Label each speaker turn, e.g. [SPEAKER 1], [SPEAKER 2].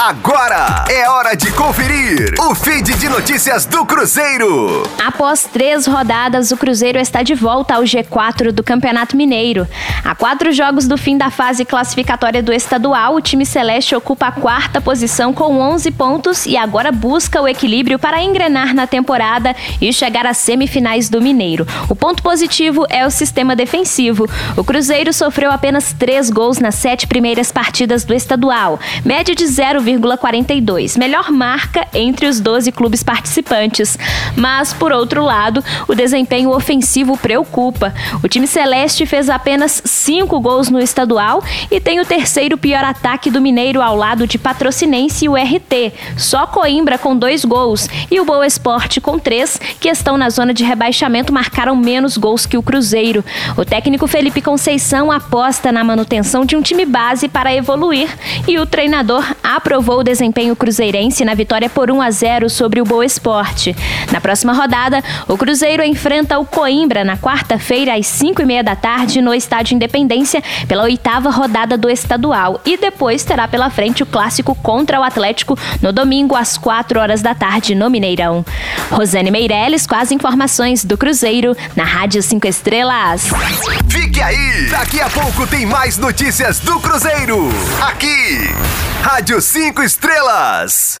[SPEAKER 1] Agora é hora de conferir o feed de notícias do Cruzeiro.
[SPEAKER 2] Após três rodadas, o Cruzeiro está de volta ao G4 do Campeonato Mineiro. A quatro jogos do fim da fase classificatória do estadual, o time celeste ocupa a quarta posição com 11 pontos e agora busca o equilíbrio para engrenar na temporada e chegar às semifinais do Mineiro. O ponto positivo é o sistema defensivo. O Cruzeiro sofreu apenas três gols nas sete primeiras partidas do estadual, média de 0, 0,42, melhor marca entre os 12 clubes participantes. Mas, por outro lado, o desempenho ofensivo preocupa. O time celeste fez apenas cinco gols no estadual e tem o terceiro pior ataque do Mineiro ao lado de Patrocinense e o RT. Só Coimbra com dois gols e o Boa Esporte com três, que estão na zona de rebaixamento, marcaram menos gols que o Cruzeiro. O técnico Felipe Conceição aposta na manutenção de um time base para evoluir e o treinador aprovou aprovou o desempenho cruzeirense na vitória por 1 a 0 sobre o Boa Esporte. Na próxima rodada, o Cruzeiro enfrenta o Coimbra na quarta-feira às 5 e meia da tarde no Estádio Independência pela oitava rodada do estadual e depois terá pela frente o clássico contra o Atlético no domingo às 4 horas da tarde no Mineirão. Rosane Meirelles com as informações do Cruzeiro na Rádio 5 Estrelas.
[SPEAKER 1] Fique aí! Daqui a pouco tem mais notícias do Cruzeiro. Aqui, Rádio 5 Estrelas.